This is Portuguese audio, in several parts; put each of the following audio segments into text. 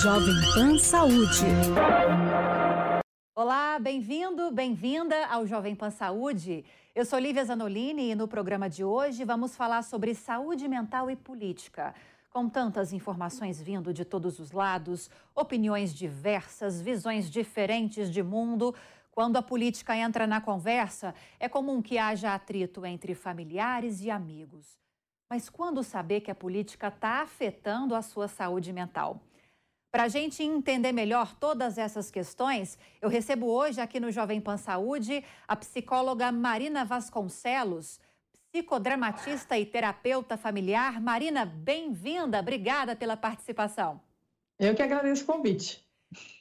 Jovem Pan Saúde. Olá, bem-vindo, bem-vinda ao Jovem Pan Saúde. Eu sou Lívia Zanolini e no programa de hoje vamos falar sobre saúde mental e política. Com tantas informações vindo de todos os lados, opiniões diversas, visões diferentes de mundo, quando a política entra na conversa, é comum que haja atrito entre familiares e amigos. Mas quando saber que a política está afetando a sua saúde mental? Para a gente entender melhor todas essas questões, eu recebo hoje aqui no Jovem Pan Saúde a psicóloga Marina Vasconcelos, psicodramatista e terapeuta familiar. Marina, bem-vinda, obrigada pela participação. Eu que agradeço o convite.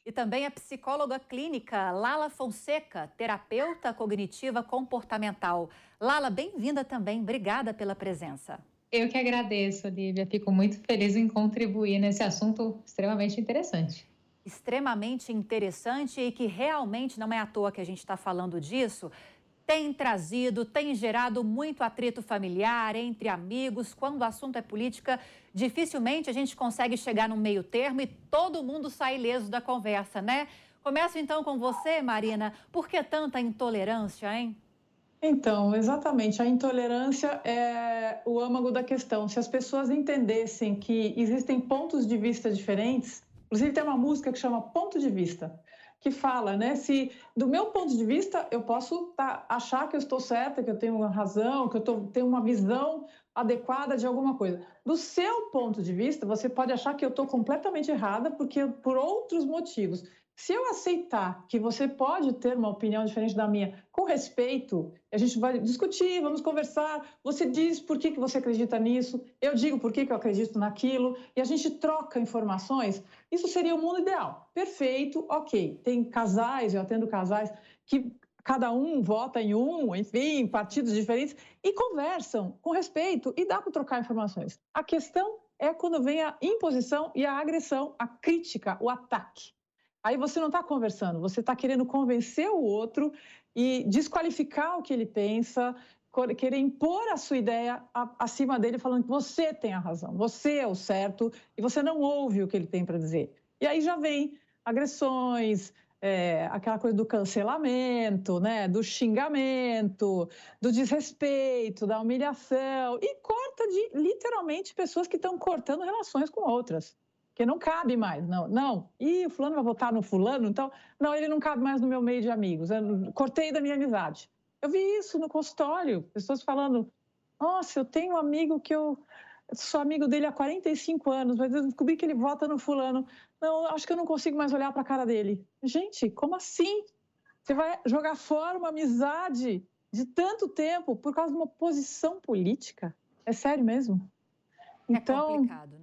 E também a psicóloga clínica Lala Fonseca, terapeuta cognitiva comportamental. Lala, bem-vinda também, obrigada pela presença. Eu que agradeço, Olivia. Fico muito feliz em contribuir nesse assunto extremamente interessante. Extremamente interessante e que realmente não é à toa que a gente está falando disso. Tem trazido, tem gerado muito atrito familiar entre amigos. Quando o assunto é política, dificilmente a gente consegue chegar num meio termo e todo mundo sai ileso da conversa, né? Começo então com você, Marina. Por que tanta intolerância, hein? Então, exatamente. A intolerância é o âmago da questão. Se as pessoas entendessem que existem pontos de vista diferentes, inclusive tem uma música que chama Ponto de Vista, que fala, né? Se do meu ponto de vista eu posso tá, achar que eu estou certa, que eu tenho razão, que eu tô, tenho uma visão adequada de alguma coisa. Do seu ponto de vista, você pode achar que eu estou completamente errada porque por outros motivos. Se eu aceitar que você pode ter uma opinião diferente da minha, com respeito, a gente vai discutir, vamos conversar. Você diz por que, que você acredita nisso, eu digo por que, que eu acredito naquilo, e a gente troca informações. Isso seria o mundo ideal. Perfeito, ok. Tem casais, eu atendo casais, que cada um vota em um, enfim, partidos diferentes, e conversam com respeito, e dá para trocar informações. A questão é quando vem a imposição e a agressão, a crítica, o ataque. Aí você não está conversando, você está querendo convencer o outro e desqualificar o que ele pensa, querer impor a sua ideia acima dele, falando que você tem a razão, você é o certo e você não ouve o que ele tem para dizer. E aí já vem agressões, é, aquela coisa do cancelamento, né, do xingamento, do desrespeito, da humilhação e corta de literalmente pessoas que estão cortando relações com outras que não cabe mais, não, não. E o fulano vai votar no fulano, então, não, ele não cabe mais no meu meio de amigos. Eu cortei da minha amizade. Eu vi isso no consultório, pessoas falando: "Nossa, eu tenho um amigo que eu sou amigo dele há 45 anos, mas eu descobri que ele vota no fulano. Não, acho que eu não consigo mais olhar para a cara dele". Gente, como assim? Você vai jogar fora uma amizade de tanto tempo por causa de uma posição política? É sério mesmo? É então, complicado, né?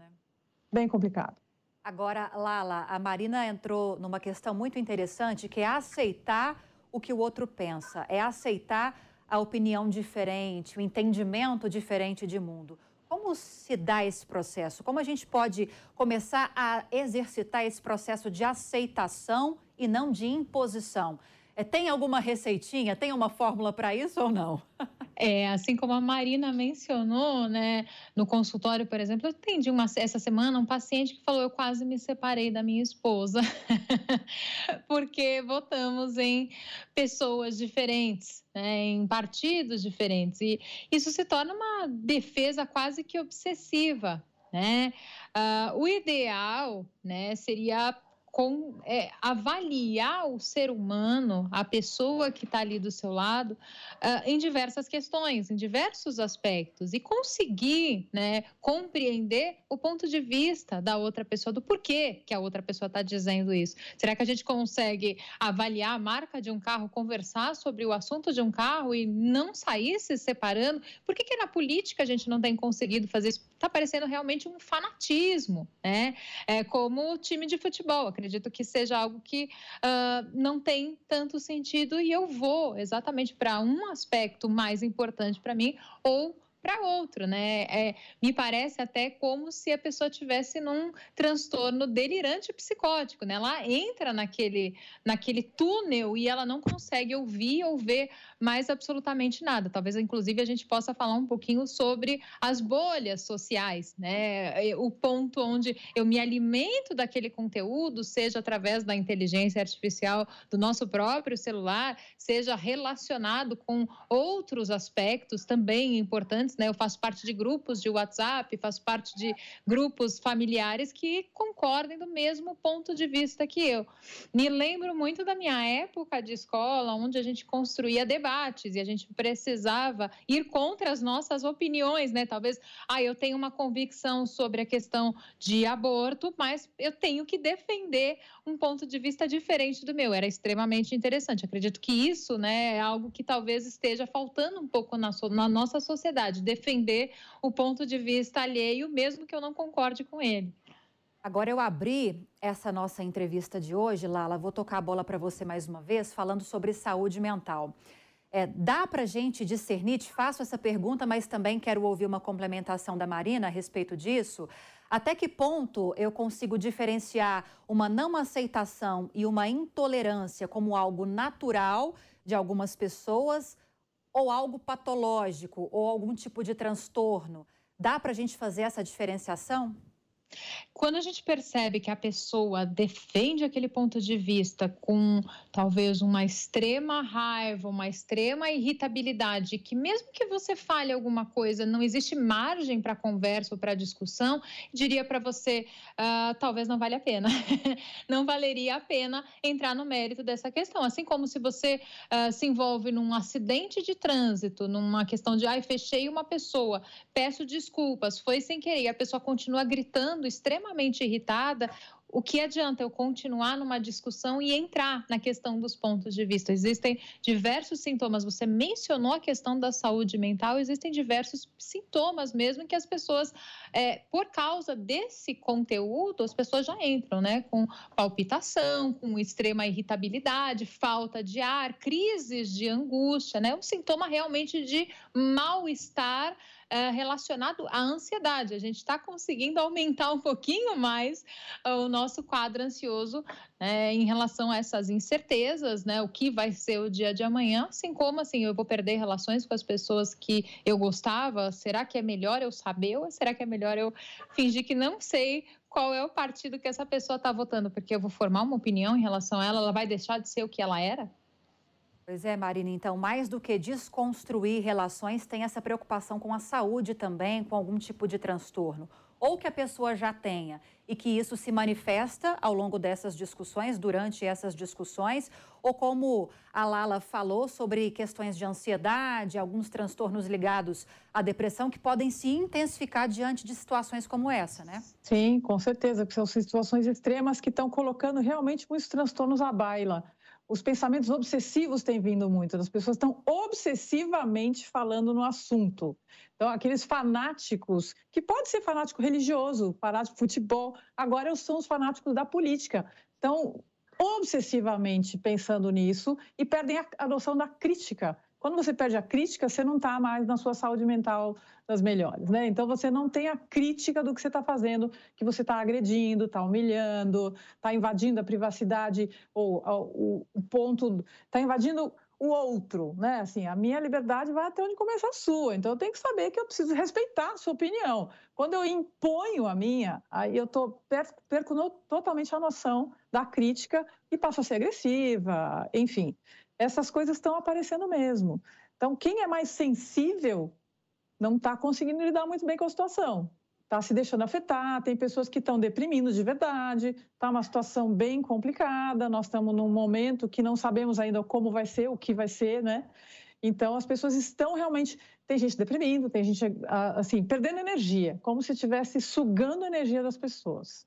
Bem complicado. Agora, Lala, a Marina entrou numa questão muito interessante, que é aceitar o que o outro pensa, é aceitar a opinião diferente, o entendimento diferente de mundo. Como se dá esse processo? Como a gente pode começar a exercitar esse processo de aceitação e não de imposição? É, tem alguma receitinha, tem uma fórmula para isso ou não? É, assim como a Marina mencionou, né, no consultório, por exemplo, eu atendi uma, essa semana um paciente que falou: Eu quase me separei da minha esposa, porque votamos em pessoas diferentes, né, em partidos diferentes. E isso se torna uma defesa quase que obsessiva. Né? Uh, o ideal né, seria com, é, avaliar o ser humano, a pessoa que está ali do seu lado, uh, em diversas questões, em diversos aspectos, e conseguir né, compreender o ponto de vista da outra pessoa, do porquê que a outra pessoa está dizendo isso. Será que a gente consegue avaliar a marca de um carro, conversar sobre o assunto de um carro e não sair se separando? Por que, que na política a gente não tem conseguido fazer isso? Está parecendo realmente um fanatismo, né? É como o time de futebol acredito que seja algo que uh, não tem tanto sentido e eu vou exatamente para um aspecto mais importante para mim ou para outro, né? É, me parece até como se a pessoa tivesse num transtorno delirante psicótico, né? Ela entra naquele, naquele túnel e ela não consegue ouvir ou ver mais absolutamente nada. Talvez, inclusive, a gente possa falar um pouquinho sobre as bolhas sociais, né? O ponto onde eu me alimento daquele conteúdo, seja através da inteligência artificial do nosso próprio celular, seja relacionado com outros aspectos também importantes né? Eu faço parte de grupos de WhatsApp, faço parte de grupos familiares que concordem do mesmo ponto de vista que eu. Me lembro muito da minha época de escola, onde a gente construía debates e a gente precisava ir contra as nossas opiniões, né? Talvez, ah, eu tenho uma convicção sobre a questão de aborto, mas eu tenho que defender um ponto de vista diferente do meu. Era extremamente interessante. Acredito que isso, né, é algo que talvez esteja faltando um pouco na, so na nossa sociedade de defender o ponto de vista alheio, mesmo que eu não concorde com ele. Agora eu abri essa nossa entrevista de hoje, Lala, vou tocar a bola para você mais uma vez, falando sobre saúde mental. É, dá para gente discernir, te faço essa pergunta, mas também quero ouvir uma complementação da Marina a respeito disso. Até que ponto eu consigo diferenciar uma não aceitação e uma intolerância como algo natural de algumas pessoas ou algo patológico ou algum tipo de transtorno. Dá para a gente fazer essa diferenciação? Quando a gente percebe que a pessoa defende aquele ponto de vista com talvez uma extrema raiva, uma extrema irritabilidade, que mesmo que você fale alguma coisa, não existe margem para conversa ou para discussão, diria para você, uh, talvez não vale a pena. não valeria a pena entrar no mérito dessa questão. Assim como se você uh, se envolve num acidente de trânsito, numa questão de, ai, fechei uma pessoa, peço desculpas, foi sem querer, e a pessoa continua gritando extremamente irritada, o que adianta eu continuar numa discussão e entrar na questão dos pontos de vista? Existem diversos sintomas. Você mencionou a questão da saúde mental, existem diversos sintomas mesmo que as pessoas, é, por causa desse conteúdo, as pessoas já entram, né? Com palpitação, com extrema irritabilidade, falta de ar, crises de angústia, né? Um sintoma realmente de mal-estar é, relacionado à ansiedade. A gente está conseguindo aumentar um pouquinho mais o nosso quadro ansioso é, em relação a essas incertezas, né? O que vai ser o dia de amanhã, assim como assim eu vou perder relações com as pessoas que eu gostava. Será que é melhor eu saber ou será que é melhor eu fingir que não sei qual é o partido que essa pessoa está votando? Porque eu vou formar uma opinião em relação a ela, ela vai deixar de ser o que ela era? Pois é, Marina. Então, mais do que desconstruir relações, tem essa preocupação com a saúde também, com algum tipo de transtorno. Ou que a pessoa já tenha e que isso se manifesta ao longo dessas discussões, durante essas discussões, ou como a Lala falou sobre questões de ansiedade, alguns transtornos ligados à depressão que podem se intensificar diante de situações como essa, né? Sim, com certeza, porque são situações extremas que estão colocando realmente muitos transtornos à baila os pensamentos obsessivos têm vindo muito, as pessoas estão obsessivamente falando no assunto. Então, aqueles fanáticos, que pode ser fanático religioso, fanático futebol, agora são os fanáticos da política. Então, obsessivamente pensando nisso e perdem a noção da crítica. Quando você perde a crítica, você não está mais na sua saúde mental das melhores, né? Então você não tem a crítica do que você está fazendo, que você está agredindo, está humilhando, está invadindo a privacidade ou, ou o ponto, está invadindo o outro, né? Assim, a minha liberdade vai até onde começa a sua. Então eu tenho que saber que eu preciso respeitar a sua opinião. Quando eu imponho a minha, aí eu tô perco, perco totalmente a noção da crítica e passo a ser agressiva, enfim essas coisas estão aparecendo mesmo. Então, quem é mais sensível não está conseguindo lidar muito bem com a situação. Está se deixando afetar, tem pessoas que estão deprimindo de verdade, está uma situação bem complicada, nós estamos num momento que não sabemos ainda como vai ser, o que vai ser, né? Então, as pessoas estão realmente. Tem gente deprimindo, tem gente, assim, perdendo energia, como se estivesse sugando a energia das pessoas.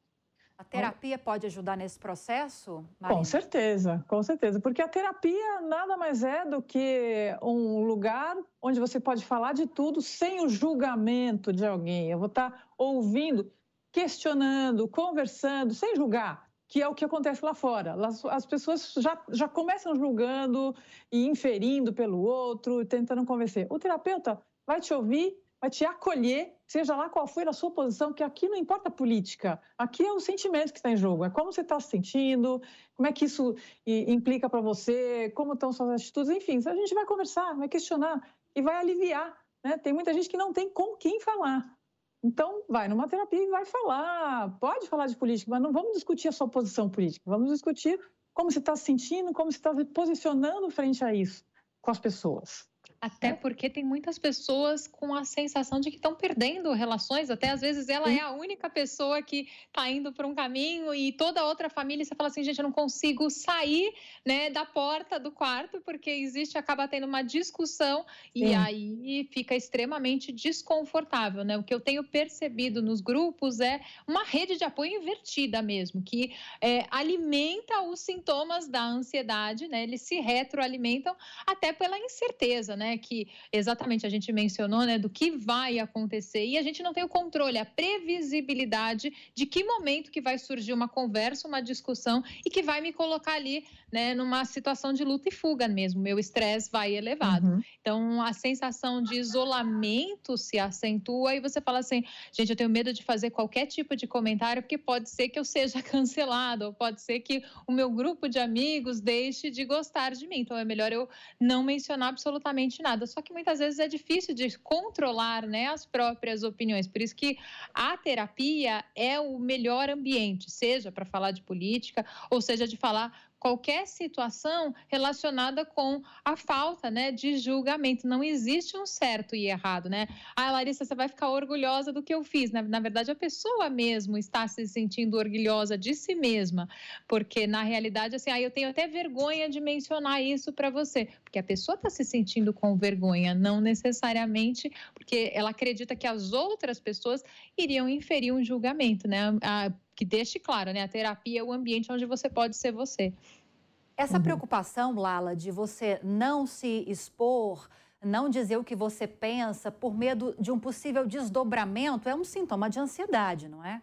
A terapia pode ajudar nesse processo? Marina? Com certeza, com certeza. Porque a terapia nada mais é do que um lugar onde você pode falar de tudo sem o julgamento de alguém. Eu vou estar ouvindo, questionando, conversando, sem julgar, que é o que acontece lá fora. As pessoas já, já começam julgando e inferindo pelo outro, tentando convencer. O terapeuta vai te ouvir vai te acolher, seja lá qual for a sua posição, que aqui não importa a política, aqui é o sentimento que está em jogo, é como você está se sentindo, como é que isso implica para você, como estão suas atitudes, enfim, a gente vai conversar, vai questionar e vai aliviar. Né? Tem muita gente que não tem com quem falar. Então, vai numa terapia e vai falar, pode falar de política, mas não vamos discutir a sua posição política, vamos discutir como você está se sentindo, como você está se posicionando frente a isso com as pessoas. Até é. porque tem muitas pessoas com a sensação de que estão perdendo relações, até às vezes ela é a única pessoa que está indo para um caminho e toda a outra família você fala assim, gente, eu não consigo sair né, da porta do quarto porque existe, acaba tendo uma discussão e Sim. aí fica extremamente desconfortável. Né? O que eu tenho percebido nos grupos é uma rede de apoio invertida mesmo, que é, alimenta os sintomas da ansiedade, né? eles se retroalimentam até pela incerteza, né? Que exatamente a gente mencionou, né? Do que vai acontecer e a gente não tem o controle, a previsibilidade de que momento que vai surgir uma conversa, uma discussão e que vai me colocar ali, né? Numa situação de luta e fuga mesmo. Meu estresse vai elevado. Uhum. Então a sensação de isolamento se acentua e você fala assim, gente, eu tenho medo de fazer qualquer tipo de comentário porque pode ser que eu seja cancelado ou pode ser que o meu grupo de amigos deixe de gostar de mim. Então é melhor eu não mencionar absolutamente nada. Só que muitas vezes é difícil de controlar né, as próprias opiniões. Por isso que a terapia é o melhor ambiente, seja para falar de política, ou seja, de falar qualquer situação relacionada com a falta né, de julgamento. Não existe um certo e errado, né? Ah, Larissa, você vai ficar orgulhosa do que eu fiz. Na, na verdade, a pessoa mesmo está se sentindo orgulhosa de si mesma, porque na realidade, assim, ah, eu tenho até vergonha de mencionar isso para você, porque a pessoa está se sentindo com vergonha, não necessariamente porque ela acredita que as outras pessoas iriam inferir um julgamento, né? A, que deixe claro, né? A terapia é o ambiente onde você pode ser você. Essa uhum. preocupação, Lala, de você não se expor, não dizer o que você pensa por medo de um possível desdobramento, é um sintoma de ansiedade, não é?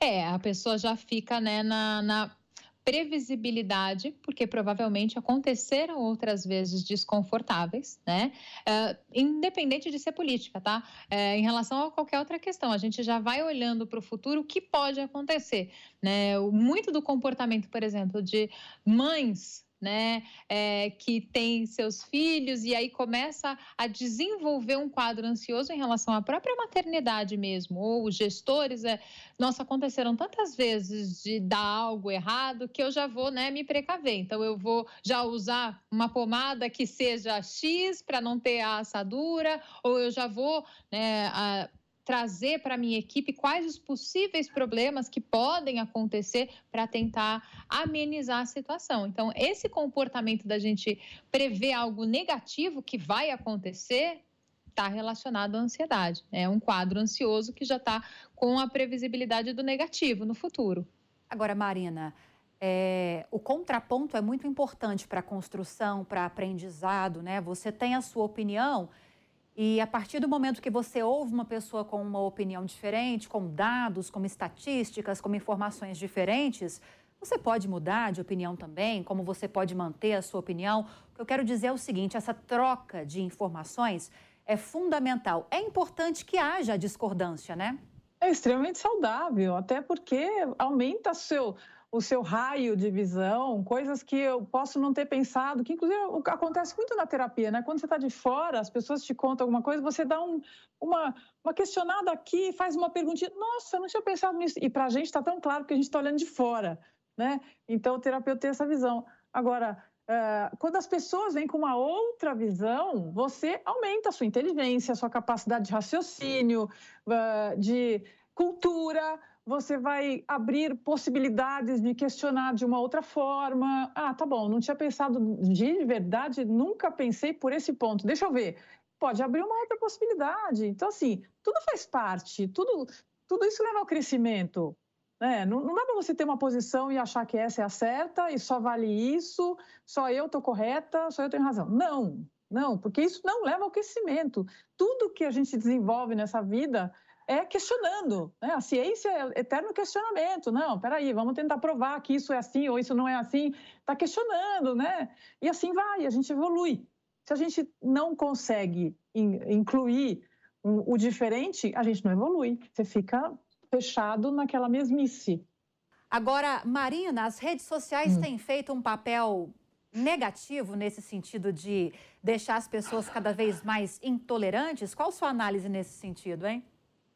É, a pessoa já fica né, na, na previsibilidade, porque provavelmente aconteceram outras vezes desconfortáveis, né? Uh, independente de ser política, tá? Uh, em relação a qualquer outra questão, a gente já vai olhando para o futuro o que pode acontecer, né? Muito do comportamento, por exemplo, de mães né, é, que tem seus filhos e aí começa a desenvolver um quadro ansioso em relação à própria maternidade mesmo, ou os gestores, é, nossa, aconteceram tantas vezes de dar algo errado que eu já vou, né, me precaver. Então eu vou já usar uma pomada que seja X para não ter a assadura, ou eu já vou, né, a, trazer para minha equipe quais os possíveis problemas que podem acontecer para tentar amenizar a situação. Então, esse comportamento da gente prever algo negativo que vai acontecer está relacionado à ansiedade. É um quadro ansioso que já está com a previsibilidade do negativo no futuro. Agora, Marina, é, o contraponto é muito importante para a construção, para aprendizado, né? Você tem a sua opinião e a partir do momento que você ouve uma pessoa com uma opinião diferente, com dados, com estatísticas, com informações diferentes, você pode mudar de opinião também, como você pode manter a sua opinião. O que eu quero dizer é o seguinte: essa troca de informações é fundamental. É importante que haja discordância, né? É extremamente saudável, até porque aumenta seu o seu raio de visão, coisas que eu posso não ter pensado, que inclusive acontece muito na terapia, né? Quando você está de fora, as pessoas te contam alguma coisa, você dá um, uma, uma questionada aqui, faz uma perguntinha, nossa, eu não tinha pensado nisso. E para a gente está tão claro que a gente está olhando de fora, né? Então o terapeuta tem essa visão. Agora, Uh, quando as pessoas vêm com uma outra visão, você aumenta a sua inteligência, a sua capacidade de raciocínio, uh, de cultura, você vai abrir possibilidades de questionar de uma outra forma. Ah, tá bom, não tinha pensado de verdade, nunca pensei por esse ponto. Deixa eu ver. Pode abrir uma outra possibilidade. Então, assim, tudo faz parte, tudo, tudo isso leva ao crescimento. Né? Não, não dá para você ter uma posição e achar que essa é a certa e só vale isso, só eu estou correta, só eu tenho razão. Não, não, porque isso não leva ao crescimento. Tudo que a gente desenvolve nessa vida é questionando. Né? A ciência é eterno questionamento. Não, peraí, vamos tentar provar que isso é assim ou isso não é assim. Está questionando, né? E assim vai, a gente evolui. Se a gente não consegue incluir o diferente, a gente não evolui. Você fica fechado naquela mesmice. Agora, Marina, as redes sociais hum. têm feito um papel negativo nesse sentido de deixar as pessoas cada vez mais intolerantes? Qual sua análise nesse sentido, hein?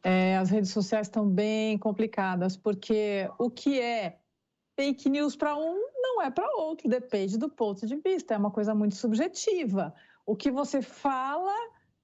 É, as redes sociais estão bem complicadas, porque o que é fake news para um não é para outro, depende do ponto de vista, é uma coisa muito subjetiva. O que você fala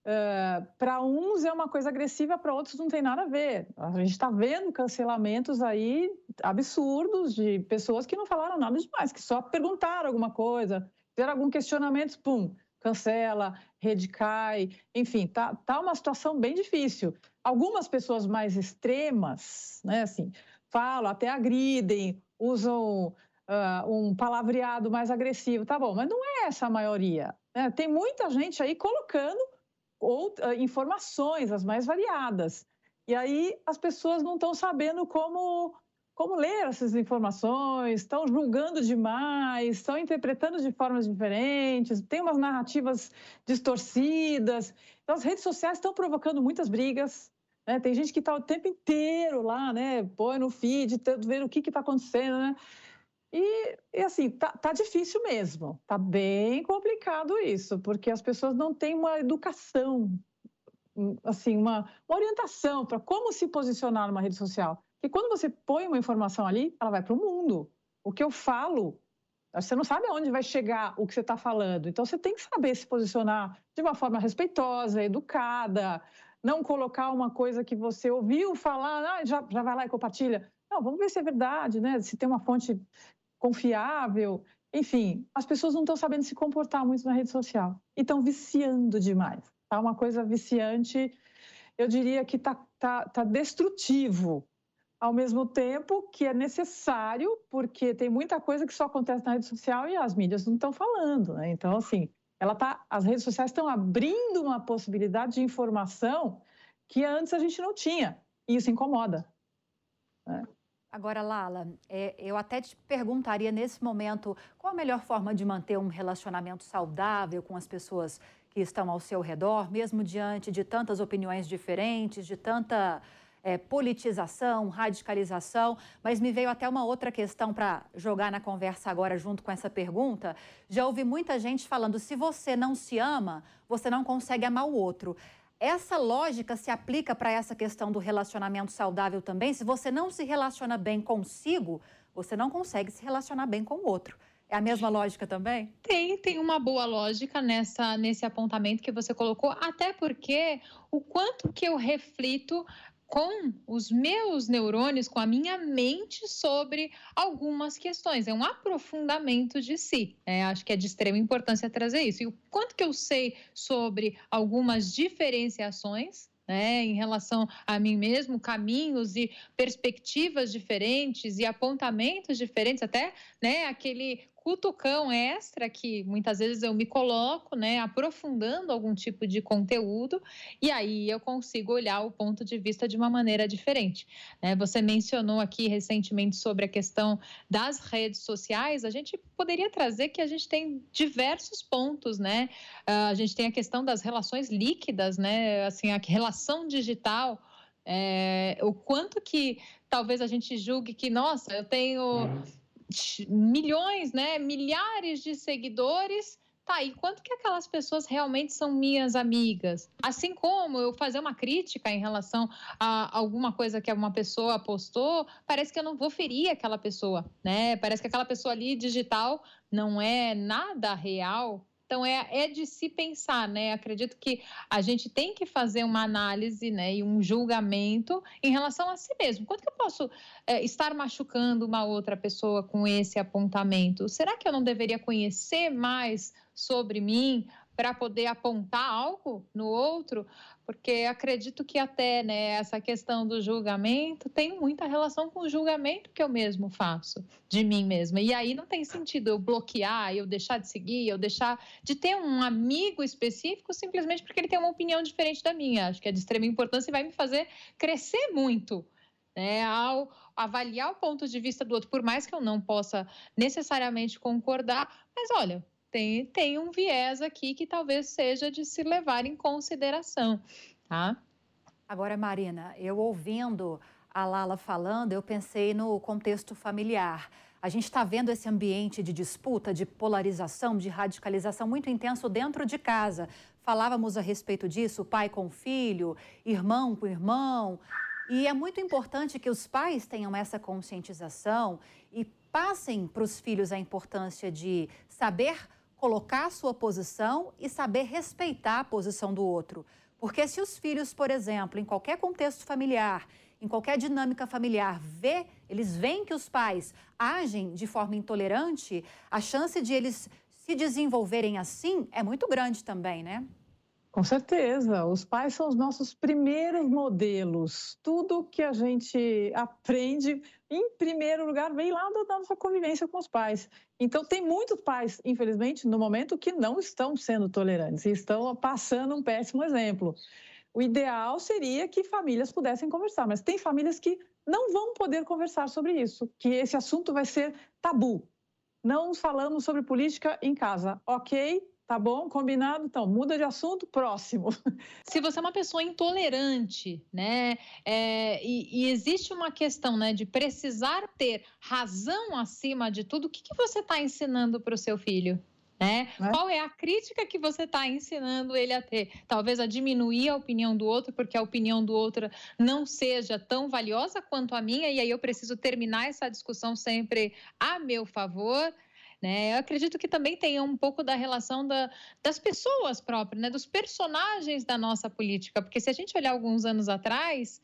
uh, para uns é uma coisa agressiva, para outros não tem nada a ver. A gente está vendo cancelamentos aí absurdos de pessoas que não falaram nada demais, que só perguntaram alguma coisa, fizeram algum questionamento, pum, cancela, rede cai, enfim, tá, tá uma situação bem difícil. Algumas pessoas mais extremas, né, assim, falam, até agridem, usam uh, um palavreado mais agressivo, tá bom, mas não é essa a maioria. Né? Tem muita gente aí colocando uh, informações, as mais variadas. E aí as pessoas não estão sabendo como, como ler essas informações, estão julgando demais, estão interpretando de formas diferentes, tem umas narrativas distorcidas. Então, as redes sociais estão provocando muitas brigas, né? Tem gente que está o tempo inteiro lá, né? Põe no feed, vendo o que está acontecendo, né? E, e, assim, tá, tá difícil mesmo, tá bem complicado isso, porque as pessoas não têm uma educação, assim, uma, uma orientação para como se posicionar numa rede social. E quando você põe uma informação ali, ela vai para o mundo. O que eu falo, você não sabe aonde vai chegar o que você está falando. Então, você tem que saber se posicionar de uma forma respeitosa, educada, não colocar uma coisa que você ouviu falar, ah, já, já vai lá e compartilha. Não, vamos ver se é verdade, né? Se tem uma fonte confiável. Enfim, as pessoas não estão sabendo se comportar muito na rede social e estão viciando demais. Tá uma coisa viciante, eu diria que tá, tá, tá destrutivo. Ao mesmo tempo que é necessário, porque tem muita coisa que só acontece na rede social e as mídias não estão falando, né? Então, assim, ela tá, as redes sociais estão abrindo uma possibilidade de informação que antes a gente não tinha. E isso incomoda. Né? Agora, Lala, é, eu até te perguntaria nesse momento qual a melhor forma de manter um relacionamento saudável com as pessoas que estão ao seu redor, mesmo diante de tantas opiniões diferentes, de tanta é, politização, radicalização, mas me veio até uma outra questão para jogar na conversa agora junto com essa pergunta. Já ouvi muita gente falando: se você não se ama, você não consegue amar o outro. Essa lógica se aplica para essa questão do relacionamento saudável também? Se você não se relaciona bem consigo, você não consegue se relacionar bem com o outro. É a mesma lógica também? Tem, tem uma boa lógica nessa, nesse apontamento que você colocou, até porque o quanto que eu reflito com os meus neurônios, com a minha mente sobre algumas questões. É um aprofundamento de si. Né? Acho que é de extrema importância trazer isso. E o quanto que eu sei sobre algumas diferenciações né, em relação a mim mesmo, caminhos e perspectivas diferentes e apontamentos diferentes, até né, aquele cutucão extra que muitas vezes eu me coloco, né, aprofundando algum tipo de conteúdo, e aí eu consigo olhar o ponto de vista de uma maneira diferente. Né? Você mencionou aqui recentemente sobre a questão das redes sociais, a gente poderia trazer que a gente tem diversos pontos, né? Ah, a gente tem a questão das relações líquidas, né? Assim, a relação digital. É, o quanto que talvez a gente julgue que, nossa, eu tenho uhum milhões, né, milhares de seguidores. Tá, e quanto que aquelas pessoas realmente são minhas amigas? Assim como eu fazer uma crítica em relação a alguma coisa que uma pessoa postou, parece que eu não vou ferir aquela pessoa, né? Parece que aquela pessoa ali digital não é nada real, então, é, é de se pensar, né? Acredito que a gente tem que fazer uma análise né, e um julgamento em relação a si mesmo. Quanto que eu posso é, estar machucando uma outra pessoa com esse apontamento? Será que eu não deveria conhecer mais sobre mim para poder apontar algo no outro? porque acredito que até né, essa questão do julgamento tem muita relação com o julgamento que eu mesmo faço de mim mesma. E aí não tem sentido eu bloquear, eu deixar de seguir, eu deixar de ter um amigo específico simplesmente porque ele tem uma opinião diferente da minha. Acho que é de extrema importância e vai me fazer crescer muito. Né, ao avaliar o ponto de vista do outro, por mais que eu não possa necessariamente concordar, mas olha, tem, tem um viés aqui que talvez seja de se levar em consideração, tá? Agora, Marina, eu ouvindo a Lala falando, eu pensei no contexto familiar. A gente está vendo esse ambiente de disputa, de polarização, de radicalização muito intenso dentro de casa. Falávamos a respeito disso, pai com filho, irmão com irmão. E é muito importante que os pais tenham essa conscientização e passem para os filhos a importância de saber colocar sua posição e saber respeitar a posição do outro. Porque se os filhos, por exemplo, em qualquer contexto familiar, em qualquer dinâmica familiar, vê, eles veem que os pais agem de forma intolerante, a chance de eles se desenvolverem assim é muito grande também, né? Com certeza, os pais são os nossos primeiros modelos. Tudo que a gente aprende, em primeiro lugar, vem lá da nossa convivência com os pais. Então, tem muitos pais, infelizmente, no momento, que não estão sendo tolerantes e estão passando um péssimo exemplo. O ideal seria que famílias pudessem conversar, mas tem famílias que não vão poder conversar sobre isso, que esse assunto vai ser tabu. Não falamos sobre política em casa, ok? Tá bom, combinado? Então, muda de assunto, próximo. Se você é uma pessoa intolerante, né, é, e, e, existe uma questão, né, de precisar ter razão acima de tudo, o que, que você está ensinando para o seu filho? Né? É? Qual é a crítica que você está ensinando ele a ter? Talvez a diminuir a opinião do outro, porque a opinião do outro não seja tão valiosa quanto a minha, e aí eu preciso terminar essa discussão sempre a meu favor. Né? Eu acredito que também tem um pouco da relação da, das pessoas próprias, né? dos personagens da nossa política, porque se a gente olhar alguns anos atrás,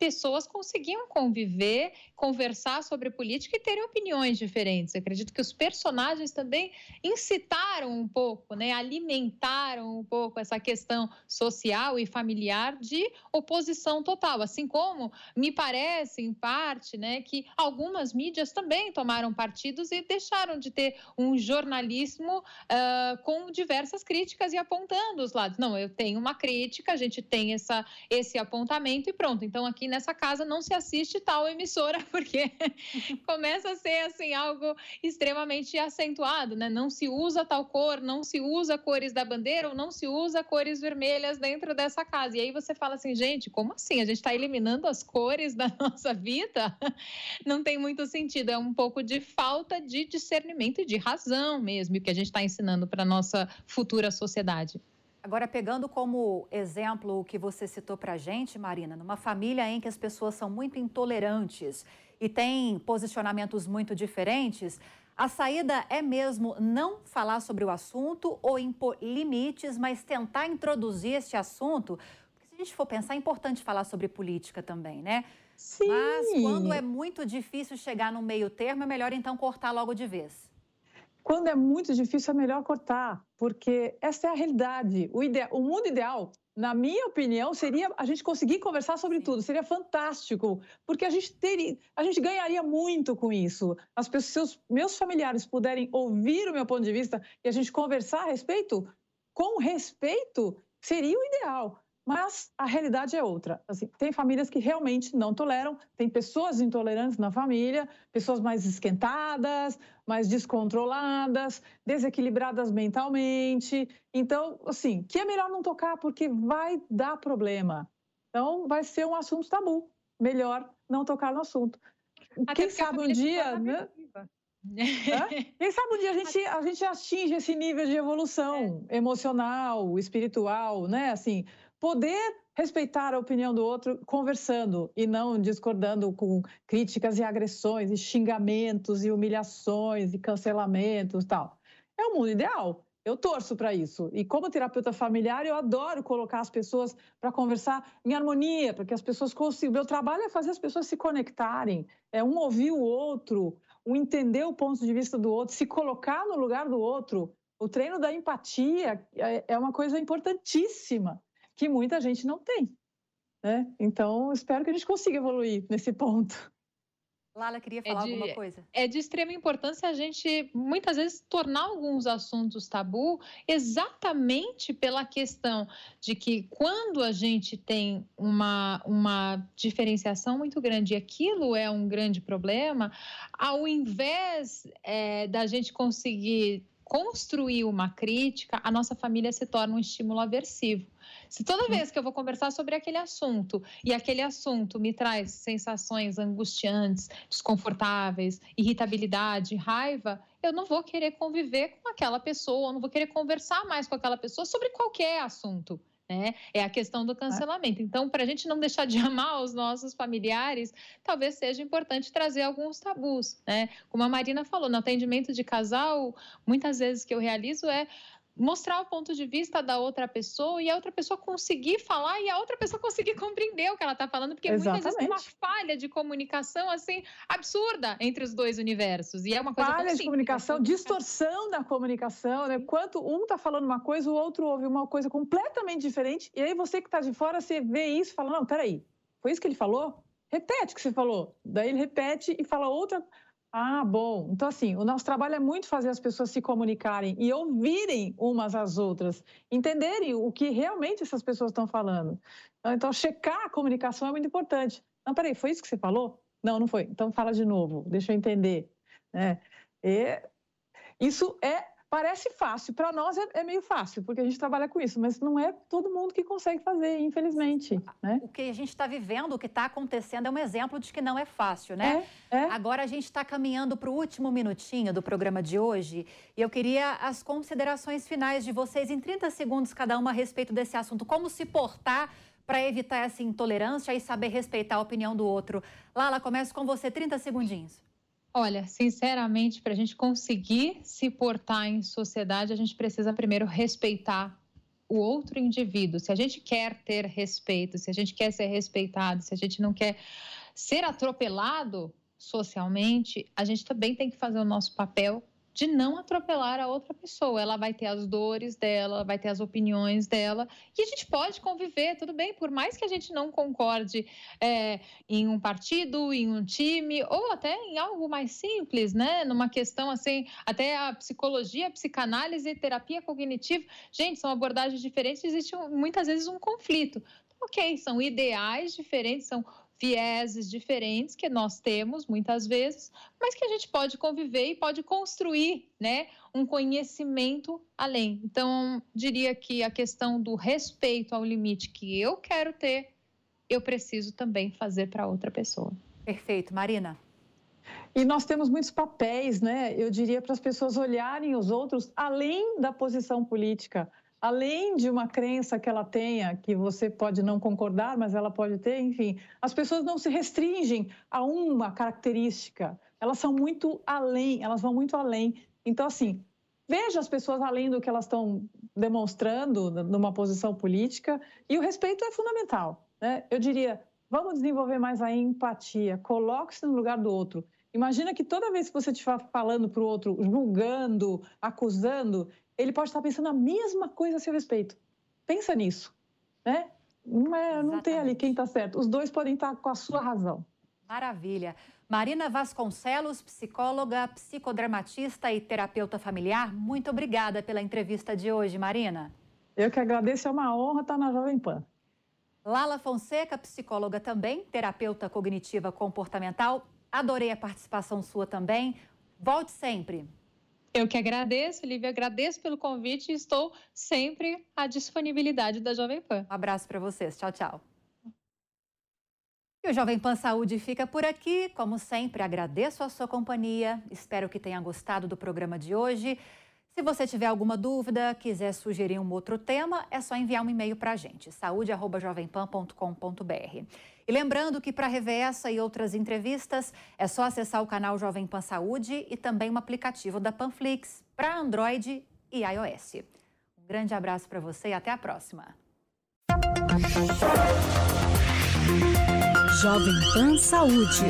pessoas conseguiam conviver, conversar sobre política e terem opiniões diferentes. Eu acredito que os personagens também incitaram um pouco, né, alimentaram um pouco essa questão social e familiar de oposição total, assim como me parece em parte, né, que algumas mídias também tomaram partidos e deixaram de ter um jornalismo uh, com diversas críticas e apontando os lados. Não, eu tenho uma crítica, a gente tem essa, esse apontamento e pronto. Então aqui nessa casa não se assiste tal emissora, porque começa a ser assim algo extremamente acentuado, né? Não se usa tal cor, não se usa cores da bandeira ou não se usa cores vermelhas dentro dessa casa. E aí você fala assim, gente, como assim? A gente está eliminando as cores da nossa vida? Não tem muito sentido. É um pouco de falta de discernimento e de razão mesmo que a gente está ensinando para nossa futura sociedade. Agora, pegando como exemplo o que você citou para a gente, Marina, numa família em que as pessoas são muito intolerantes e têm posicionamentos muito diferentes, a saída é mesmo não falar sobre o assunto ou impor limites, mas tentar introduzir esse assunto. Porque se a gente for pensar, é importante falar sobre política também, né? Sim. Mas quando é muito difícil chegar no meio termo, é melhor então cortar logo de vez. Quando é muito difícil, é melhor cortar, porque essa é a realidade. O, o mundo ideal, na minha opinião, seria a gente conseguir conversar sobre tudo. Seria fantástico, porque a gente teria, a gente ganharia muito com isso. As pessoas, meus familiares puderem ouvir o meu ponto de vista e a gente conversar a respeito, com respeito, seria o ideal. Mas a realidade é outra. Assim, tem famílias que realmente não toleram, tem pessoas intolerantes na família, pessoas mais esquentadas, mais descontroladas, desequilibradas mentalmente. Então, assim, que é melhor não tocar porque vai dar problema. Então, vai ser um assunto tabu. Melhor não tocar no assunto. Até Quem sabe um dia, né? Quem sabe um dia a gente, a gente atinge esse nível de evolução é. emocional, espiritual, né? Assim, poder respeitar a opinião do outro conversando e não discordando com críticas e agressões e xingamentos e humilhações e cancelamentos tal. É o mundo ideal. Eu torço para isso. E como terapeuta familiar, eu adoro colocar as pessoas para conversar em harmonia, para que as pessoas consigam. Meu trabalho é fazer as pessoas se conectarem, é um ouvir o outro, um entender o ponto de vista do outro, se colocar no lugar do outro. O treino da empatia é, é uma coisa importantíssima que muita gente não tem. Né? Então, espero que a gente consiga evoluir nesse ponto. Lala, queria falar é de, alguma coisa? É de extrema importância a gente, muitas vezes, tornar alguns assuntos tabu, exatamente pela questão de que quando a gente tem uma, uma diferenciação muito grande e aquilo é um grande problema, ao invés é, da gente conseguir construir uma crítica, a nossa família se torna um estímulo aversivo Se toda vez que eu vou conversar sobre aquele assunto e aquele assunto me traz sensações angustiantes, desconfortáveis, irritabilidade, raiva, eu não vou querer conviver com aquela pessoa, eu não vou querer conversar mais com aquela pessoa sobre qualquer assunto. Né? É a questão do cancelamento. Então, para a gente não deixar de amar os nossos familiares, talvez seja importante trazer alguns tabus, né? Como a Marina falou, no atendimento de casal, muitas vezes que eu realizo é mostrar o ponto de vista da outra pessoa e a outra pessoa conseguir falar e a outra pessoa conseguir compreender o que ela está falando, porque Exatamente. muitas vezes tem uma falha de comunicação assim absurda entre os dois universos e é uma coisa falha de comunicação, distorção da comunicação, né? Quanto um está falando uma coisa, o outro ouve uma coisa completamente diferente e aí você que está de fora você vê isso e fala não, peraí, foi isso que ele falou? Repete o que você falou. Daí ele repete e fala outra ah, bom. Então, assim, o nosso trabalho é muito fazer as pessoas se comunicarem e ouvirem umas às outras, entenderem o que realmente essas pessoas estão falando. Então, checar a comunicação é muito importante. Não, peraí, foi isso que você falou? Não, não foi. Então, fala de novo, deixa eu entender. Né? E isso é Parece fácil, para nós é, é, meio fácil, porque a gente trabalha com isso, mas não é todo mundo que consegue fazer, infelizmente. Né? O que a gente está vivendo, o que está acontecendo é um exemplo de que não é fácil, né? É, é. Agora a gente está caminhando para o último minutinho do programa de hoje e eu queria as considerações finais de vocês em 30 segundos cada uma a respeito desse assunto. Como se portar para evitar essa intolerância e saber respeitar a opinião do outro. Lala, começo com você, 30 segundinhos. Olha, sinceramente, para a gente conseguir se portar em sociedade, a gente precisa primeiro respeitar o outro indivíduo. Se a gente quer ter respeito, se a gente quer ser respeitado, se a gente não quer ser atropelado socialmente, a gente também tem que fazer o nosso papel de não atropelar a outra pessoa. Ela vai ter as dores dela, vai ter as opiniões dela, e a gente pode conviver, tudo bem, por mais que a gente não concorde é, em um partido, em um time, ou até em algo mais simples, né? Numa questão assim, até a psicologia, a psicanálise, terapia cognitiva, gente, são abordagens diferentes, existe muitas vezes um conflito. Ok, são ideais diferentes, são vieses diferentes que nós temos muitas vezes, mas que a gente pode conviver e pode construir, né, um conhecimento além. Então, diria que a questão do respeito ao limite que eu quero ter, eu preciso também fazer para outra pessoa. Perfeito, Marina. E nós temos muitos papéis, né? Eu diria para as pessoas olharem os outros além da posição política além de uma crença que ela tenha, que você pode não concordar, mas ela pode ter, enfim, as pessoas não se restringem a uma característica, elas são muito além, elas vão muito além. Então, assim, veja as pessoas além do que elas estão demonstrando numa posição política, e o respeito é fundamental. Né? Eu diria, vamos desenvolver mais a empatia, coloque-se no lugar do outro. Imagina que toda vez que você estiver falando para o outro, julgando, acusando, ele pode estar pensando a mesma coisa a seu respeito. Pensa nisso, né? Não, é, não tem ali quem está certo. Os dois podem estar com a sua razão. Maravilha. Marina Vasconcelos, psicóloga, psicodramatista e terapeuta familiar, muito obrigada pela entrevista de hoje, Marina. Eu que agradeço, é uma honra estar na Jovem Pan. Lala Fonseca, psicóloga também, terapeuta cognitiva comportamental. Adorei a participação sua também. Volte sempre. Eu que agradeço, Lívia, agradeço pelo convite e estou sempre à disponibilidade da Jovem Pan. Um abraço para vocês. Tchau, tchau. E o Jovem Pan Saúde fica por aqui. Como sempre, agradeço a sua companhia. Espero que tenha gostado do programa de hoje. Se você tiver alguma dúvida, quiser sugerir um outro tema, é só enviar um e-mail para a gente, saúde.jovempan.com.br. E lembrando que para rever essa e outras entrevistas, é só acessar o canal Jovem Pan Saúde e também o aplicativo da Panflix para Android e iOS. Um grande abraço para você e até a próxima. Jovem Pan Saúde.